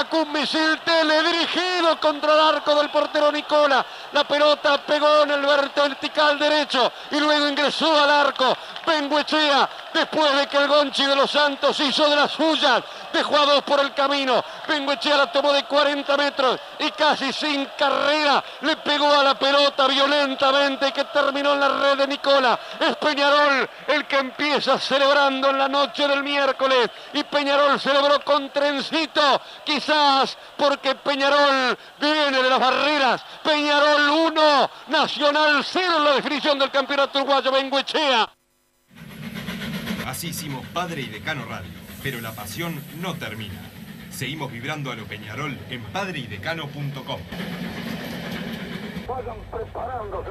Sacó un misil teledirigido contra el arco del portero Nicola. La pelota pegó en el vertical derecho y luego ingresó al arco. Bengoechea, después de que el Gonchi de los Santos hizo de las suyas, dejó a por el camino. Bengoechea la tomó de 40 metros y casi sin carrera le pegó a la pelota violentamente que terminó en la red de Nicola. Es Peñarol el que empieza celebrando en la noche del miércoles y Peñarol celebró con trencito, quizás porque Peñarol viene de las barreras. Peñarol 1, Nacional 0 en la definición del campeonato uruguayo Bengoechea. Así Padre y Decano Radio, pero la pasión no termina. Seguimos vibrando a lo Peñarol en padreidecano.com. Vayan preparándose.